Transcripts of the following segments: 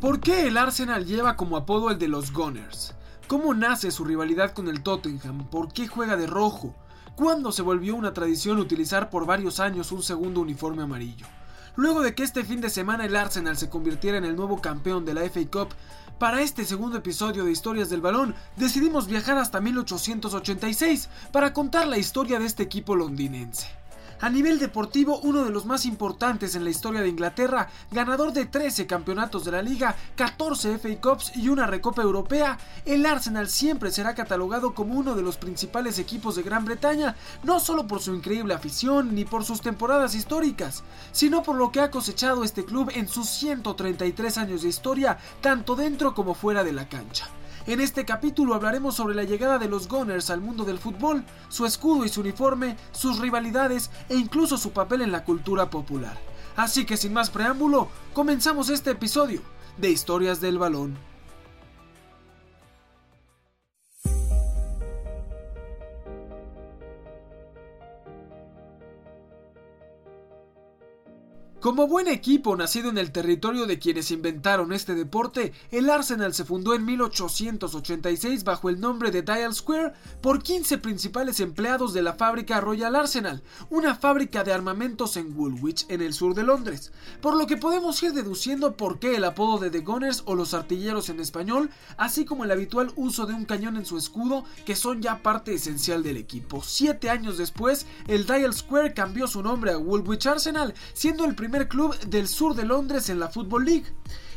¿Por qué el Arsenal lleva como apodo el de los Gunners? ¿Cómo nace su rivalidad con el Tottenham? ¿Por qué juega de rojo? ¿Cuándo se volvió una tradición utilizar por varios años un segundo uniforme amarillo? Luego de que este fin de semana el Arsenal se convirtiera en el nuevo campeón de la FA Cup, para este segundo episodio de Historias del Balón decidimos viajar hasta 1886 para contar la historia de este equipo londinense. A nivel deportivo, uno de los más importantes en la historia de Inglaterra, ganador de 13 campeonatos de la liga, 14 FA Cups y una Recopa Europea, el Arsenal siempre será catalogado como uno de los principales equipos de Gran Bretaña, no solo por su increíble afición ni por sus temporadas históricas, sino por lo que ha cosechado este club en sus 133 años de historia, tanto dentro como fuera de la cancha. En este capítulo hablaremos sobre la llegada de los Gunners al mundo del fútbol, su escudo y su uniforme, sus rivalidades e incluso su papel en la cultura popular. Así que sin más preámbulo, comenzamos este episodio de Historias del Balón. Como buen equipo nacido en el territorio de quienes inventaron este deporte, el Arsenal se fundó en 1886 bajo el nombre de Dial Square por 15 principales empleados de la fábrica Royal Arsenal, una fábrica de armamentos en Woolwich, en el sur de Londres, por lo que podemos ir deduciendo por qué el apodo de The Gunners o los artilleros en español, así como el habitual uso de un cañón en su escudo, que son ya parte esencial del equipo. Siete años después, el Dial Square cambió su nombre a Woolwich Arsenal, siendo el primer primer club del sur de Londres en la Football League.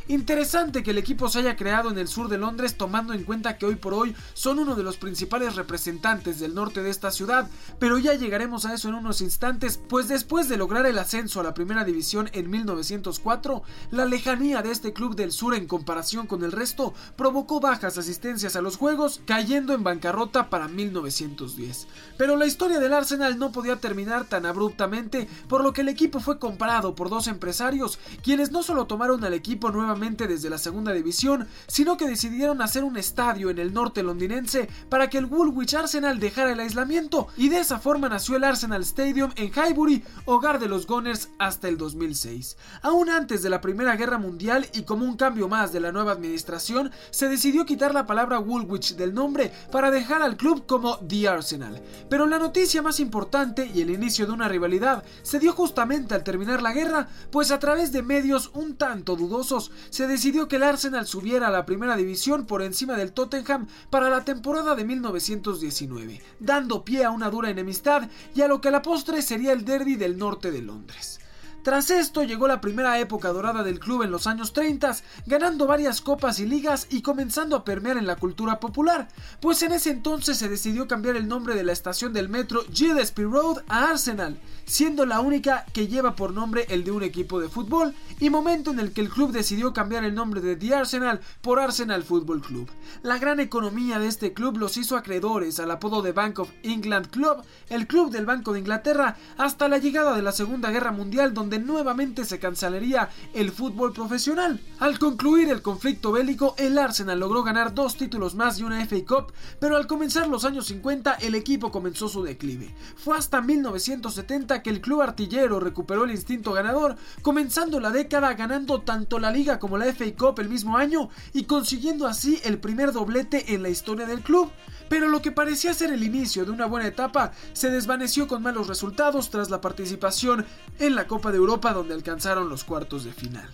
Interesante que el equipo se haya creado en el sur de Londres tomando en cuenta que hoy por hoy son uno de los principales representantes del norte de esta ciudad, pero ya llegaremos a eso en unos instantes, pues después de lograr el ascenso a la primera división en 1904, la lejanía de este club del sur en comparación con el resto provocó bajas asistencias a los juegos, cayendo en bancarrota para 1910. Pero la historia del Arsenal no podía terminar tan abruptamente, por lo que el equipo fue comprado por dos empresarios, quienes no solo tomaron al equipo nuevamente desde la segunda división, sino que decidieron hacer un estadio en el norte londinense para que el Woolwich Arsenal dejara el aislamiento y de esa forma nació el Arsenal Stadium en Highbury, hogar de los Gunners hasta el 2006. Aún antes de la Primera Guerra Mundial y como un cambio más de la nueva administración, se decidió quitar la palabra Woolwich del nombre para dejar al club como The Arsenal. Pero la noticia más importante y el inicio de una rivalidad se dio justamente al terminar la guerra, pues a través de medios un tanto dudosos se decidió que el Arsenal subiera a la primera división por encima del Tottenham para la temporada de 1919, dando pie a una dura enemistad y a lo que a la postre sería el derby del norte de Londres. Tras esto llegó la primera época dorada del club en los años 30, ganando varias copas y ligas y comenzando a permear en la cultura popular, pues en ese entonces se decidió cambiar el nombre de la estación del metro Gillespie Road a Arsenal, siendo la única que lleva por nombre el de un equipo de fútbol, y momento en el que el club decidió cambiar el nombre de The Arsenal por Arsenal Football Club. La gran economía de este club los hizo acreedores al apodo de Bank of England Club, el club del Banco de Inglaterra, hasta la llegada de la Segunda Guerra Mundial donde nuevamente se cancelaría el fútbol profesional. Al concluir el conflicto bélico, el Arsenal logró ganar dos títulos más y una FA Cup, pero al comenzar los años 50 el equipo comenzó su declive. Fue hasta 1970 que el club artillero recuperó el instinto ganador, comenzando la década ganando tanto la liga como la FA Cup el mismo año y consiguiendo así el primer doblete en la historia del club pero lo que parecía ser el inicio de una buena etapa se desvaneció con malos resultados tras la participación en la Copa de Europa donde alcanzaron los cuartos de final.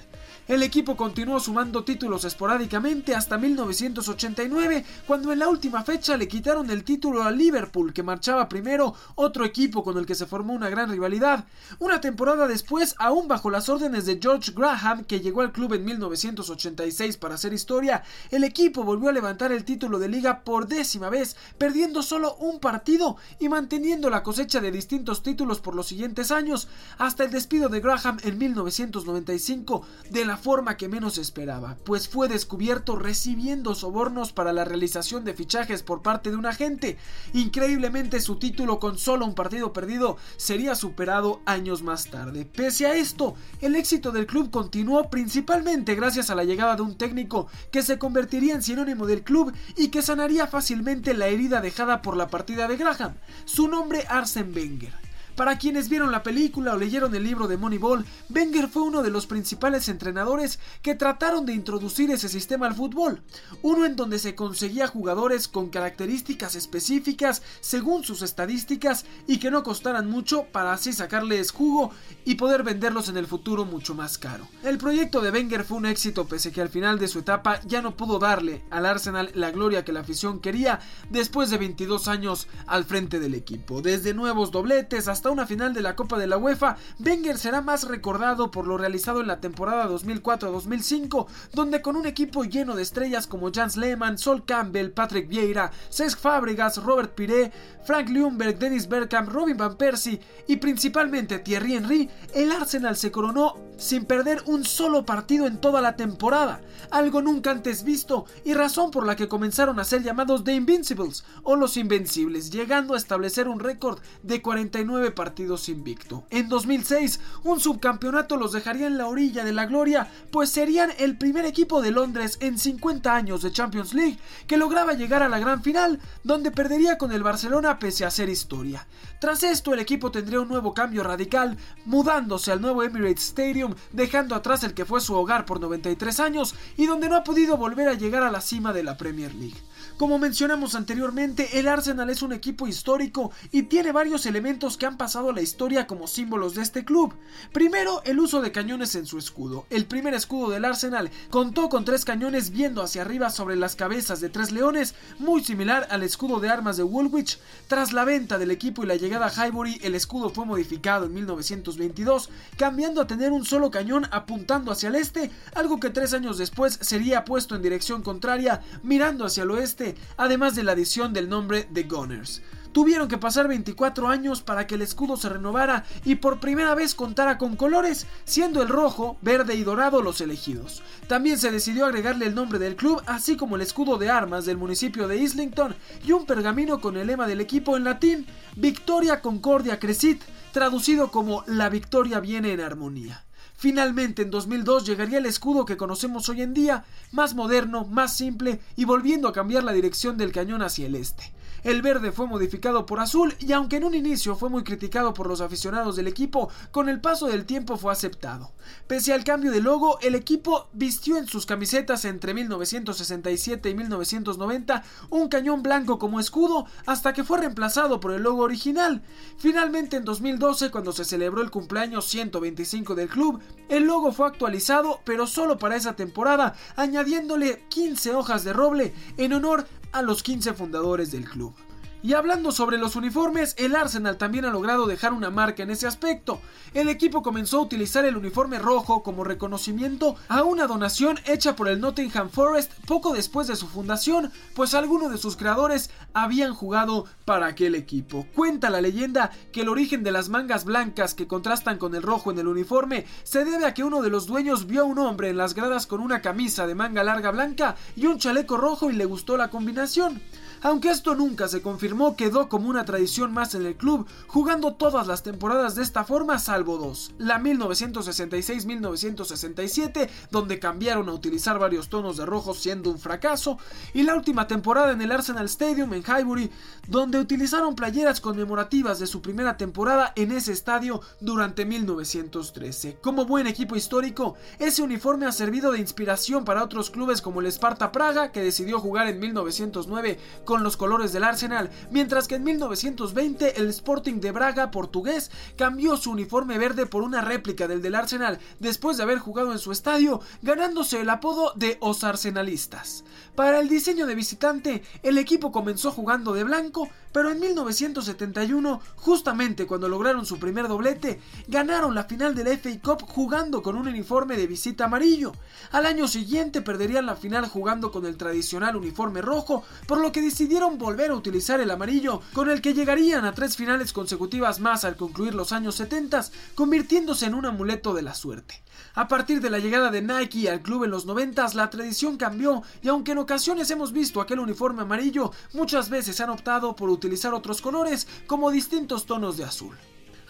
El equipo continuó sumando títulos esporádicamente hasta 1989, cuando en la última fecha le quitaron el título a Liverpool, que marchaba primero, otro equipo con el que se formó una gran rivalidad. Una temporada después, aún bajo las órdenes de George Graham, que llegó al club en 1986 para hacer historia, el equipo volvió a levantar el título de liga por décima vez, perdiendo solo un partido y manteniendo la cosecha de distintos títulos por los siguientes años, hasta el despido de Graham en 1995 de la forma que menos esperaba, pues fue descubierto recibiendo sobornos para la realización de fichajes por parte de un agente. Increíblemente su título con solo un partido perdido sería superado años más tarde. Pese a esto, el éxito del club continuó principalmente gracias a la llegada de un técnico que se convertiría en sinónimo del club y que sanaría fácilmente la herida dejada por la partida de Graham, su nombre Arsen Wenger. Para quienes vieron la película o leyeron el libro de Moneyball, Wenger fue uno de los principales entrenadores que trataron de introducir ese sistema al fútbol, uno en donde se conseguía jugadores con características específicas según sus estadísticas y que no costaran mucho para así sacarles jugo y poder venderlos en el futuro mucho más caro. El proyecto de Wenger fue un éxito pese que al final de su etapa ya no pudo darle al Arsenal la gloria que la afición quería después de 22 años al frente del equipo. Desde nuevos dobletes hasta una final de la Copa de la UEFA, Wenger será más recordado por lo realizado en la temporada 2004-2005, donde con un equipo lleno de estrellas como Jans Lehmann, Sol Campbell, Patrick Vieira, Cesc Fábregas, Robert Piré, Frank Ljungberg, Dennis Bergkamp, Robin Van Persie y principalmente Thierry Henry, el Arsenal se coronó sin perder un solo partido en toda la temporada, algo nunca antes visto y razón por la que comenzaron a ser llamados The Invincibles o los Invencibles, llegando a establecer un récord de 49 partidos invicto. En 2006, un subcampeonato los dejaría en la orilla de la gloria, pues serían el primer equipo de Londres en 50 años de Champions League que lograba llegar a la gran final, donde perdería con el Barcelona pese a ser historia. Tras esto, el equipo tendría un nuevo cambio radical, mudándose al nuevo Emirates Stadium, dejando atrás el que fue su hogar por 93 años y donde no ha podido volver a llegar a la cima de la Premier League. Como mencionamos anteriormente, el Arsenal es un equipo histórico y tiene varios elementos que han pasado la historia como símbolos de este club. Primero, el uso de cañones en su escudo. El primer escudo del Arsenal contó con tres cañones viendo hacia arriba sobre las cabezas de tres leones, muy similar al escudo de armas de Woolwich. Tras la venta del equipo y la llegada a Highbury, el escudo fue modificado en 1922, cambiando a tener un solo cañón apuntando hacia el este, algo que tres años después sería puesto en dirección contraria, mirando hacia el oeste además de la adición del nombre de Gunners. Tuvieron que pasar 24 años para que el escudo se renovara y por primera vez contara con colores, siendo el rojo, verde y dorado los elegidos. También se decidió agregarle el nombre del club, así como el escudo de armas del municipio de Islington y un pergamino con el lema del equipo en latín Victoria Concordia Crescit, traducido como La victoria viene en armonía. Finalmente en 2002 llegaría el escudo que conocemos hoy en día, más moderno, más simple y volviendo a cambiar la dirección del cañón hacia el este. El verde fue modificado por azul y aunque en un inicio fue muy criticado por los aficionados del equipo, con el paso del tiempo fue aceptado. Pese al cambio de logo, el equipo vistió en sus camisetas entre 1967 y 1990 un cañón blanco como escudo hasta que fue reemplazado por el logo original. Finalmente en 2012, cuando se celebró el cumpleaños 125 del club, el logo fue actualizado, pero solo para esa temporada, añadiéndole 15 hojas de roble en honor a los 15 fundadores del club. Y hablando sobre los uniformes, el Arsenal también ha logrado dejar una marca en ese aspecto. El equipo comenzó a utilizar el uniforme rojo como reconocimiento a una donación hecha por el Nottingham Forest poco después de su fundación, pues algunos de sus creadores habían jugado para aquel equipo. Cuenta la leyenda que el origen de las mangas blancas que contrastan con el rojo en el uniforme se debe a que uno de los dueños vio a un hombre en las gradas con una camisa de manga larga blanca y un chaleco rojo y le gustó la combinación. Aunque esto nunca se confirmó, quedó como una tradición más en el club, jugando todas las temporadas de esta forma salvo dos. La 1966-1967, donde cambiaron a utilizar varios tonos de rojo siendo un fracaso, y la última temporada en el Arsenal Stadium en Highbury, donde utilizaron playeras conmemorativas de su primera temporada en ese estadio durante 1913. Como buen equipo histórico, ese uniforme ha servido de inspiración para otros clubes como el Sparta Praga, que decidió jugar en 1909 con los colores del Arsenal, mientras que en 1920 el Sporting de Braga portugués cambió su uniforme verde por una réplica del del Arsenal después de haber jugado en su estadio, ganándose el apodo de Os Arsenalistas. Para el diseño de visitante, el equipo comenzó jugando de blanco, pero en 1971, justamente cuando lograron su primer doblete, ganaron la final del FA Cup jugando con un uniforme de visita amarillo. Al año siguiente perderían la final jugando con el tradicional uniforme rojo, por lo que decidieron volver a utilizar el amarillo, con el que llegarían a tres finales consecutivas más al concluir los años 70, convirtiéndose en un amuleto de la suerte. A partir de la llegada de Nike al club en los 90, la tradición cambió y aunque en ocasiones hemos visto aquel uniforme amarillo, muchas veces han optado por utilizar otros colores como distintos tonos de azul.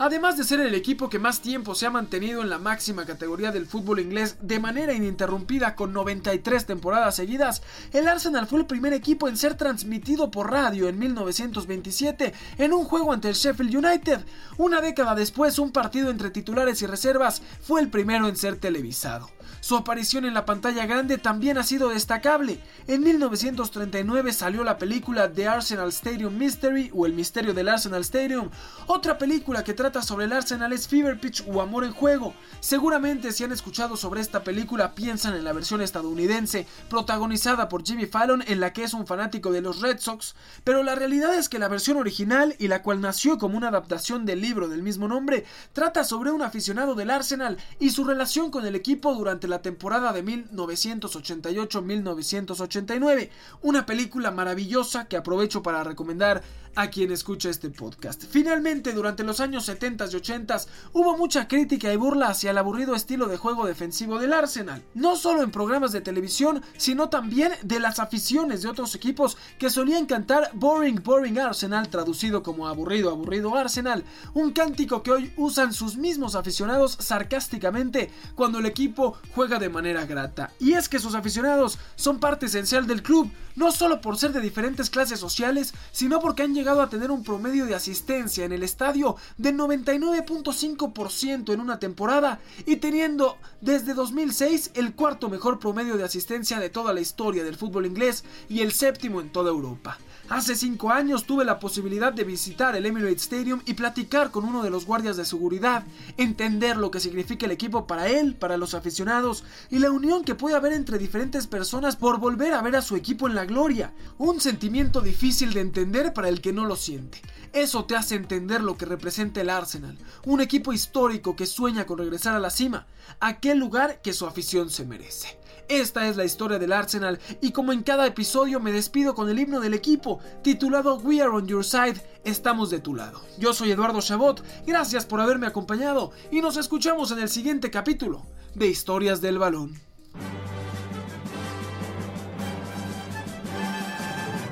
Además de ser el equipo que más tiempo se ha mantenido en la máxima categoría del fútbol inglés de manera ininterrumpida con 93 temporadas seguidas, el Arsenal fue el primer equipo en ser transmitido por radio en 1927 en un juego ante el Sheffield United. Una década después, un partido entre titulares y reservas fue el primero en ser televisado. Su aparición en la pantalla grande también ha sido destacable. En 1939 salió la película The Arsenal Stadium Mystery o El Misterio del Arsenal Stadium. Otra película que trata sobre el Arsenal es Fever Pitch o Amor en Juego. Seguramente si han escuchado sobre esta película piensan en la versión estadounidense, protagonizada por Jimmy Fallon en la que es un fanático de los Red Sox, pero la realidad es que la versión original y la cual nació como una adaptación del libro del mismo nombre, trata sobre un aficionado del Arsenal y su relación con el equipo durante la temporada de 1988-1989, una película maravillosa que aprovecho para recomendar a quien escucha este podcast. Finalmente, durante los años 70 y 80 hubo mucha crítica y burla hacia el aburrido estilo de juego defensivo del Arsenal, no solo en programas de televisión, sino también de las aficiones de otros equipos que solían cantar Boring Boring Arsenal, traducido como aburrido aburrido Arsenal, un cántico que hoy usan sus mismos aficionados sarcásticamente cuando el equipo juega de manera grata. Y es que sus aficionados son parte esencial del club, no solo por ser de diferentes clases sociales, sino porque han llegado a tener un promedio de asistencia en el estadio de 99.5% en una temporada y teniendo desde 2006 el cuarto mejor promedio de asistencia de toda la historia del fútbol inglés y el séptimo en toda Europa. Hace cinco años tuve la posibilidad de visitar el Emirates Stadium y platicar con uno de los guardias de seguridad, entender lo que significa el equipo para él, para los aficionados y la unión que puede haber entre diferentes personas por volver a ver a su equipo en la gloria. Un sentimiento difícil de entender para el que no lo siente. Eso te hace entender lo que representa el Arsenal, un equipo histórico que sueña con regresar a la cima, aquel lugar que su afición se merece. Esta es la historia del Arsenal y como en cada episodio me despido con el himno del equipo titulado We Are On Your Side, estamos de tu lado. Yo soy Eduardo Chabot, gracias por haberme acompañado y nos escuchamos en el siguiente capítulo de Historias del Balón.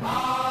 spread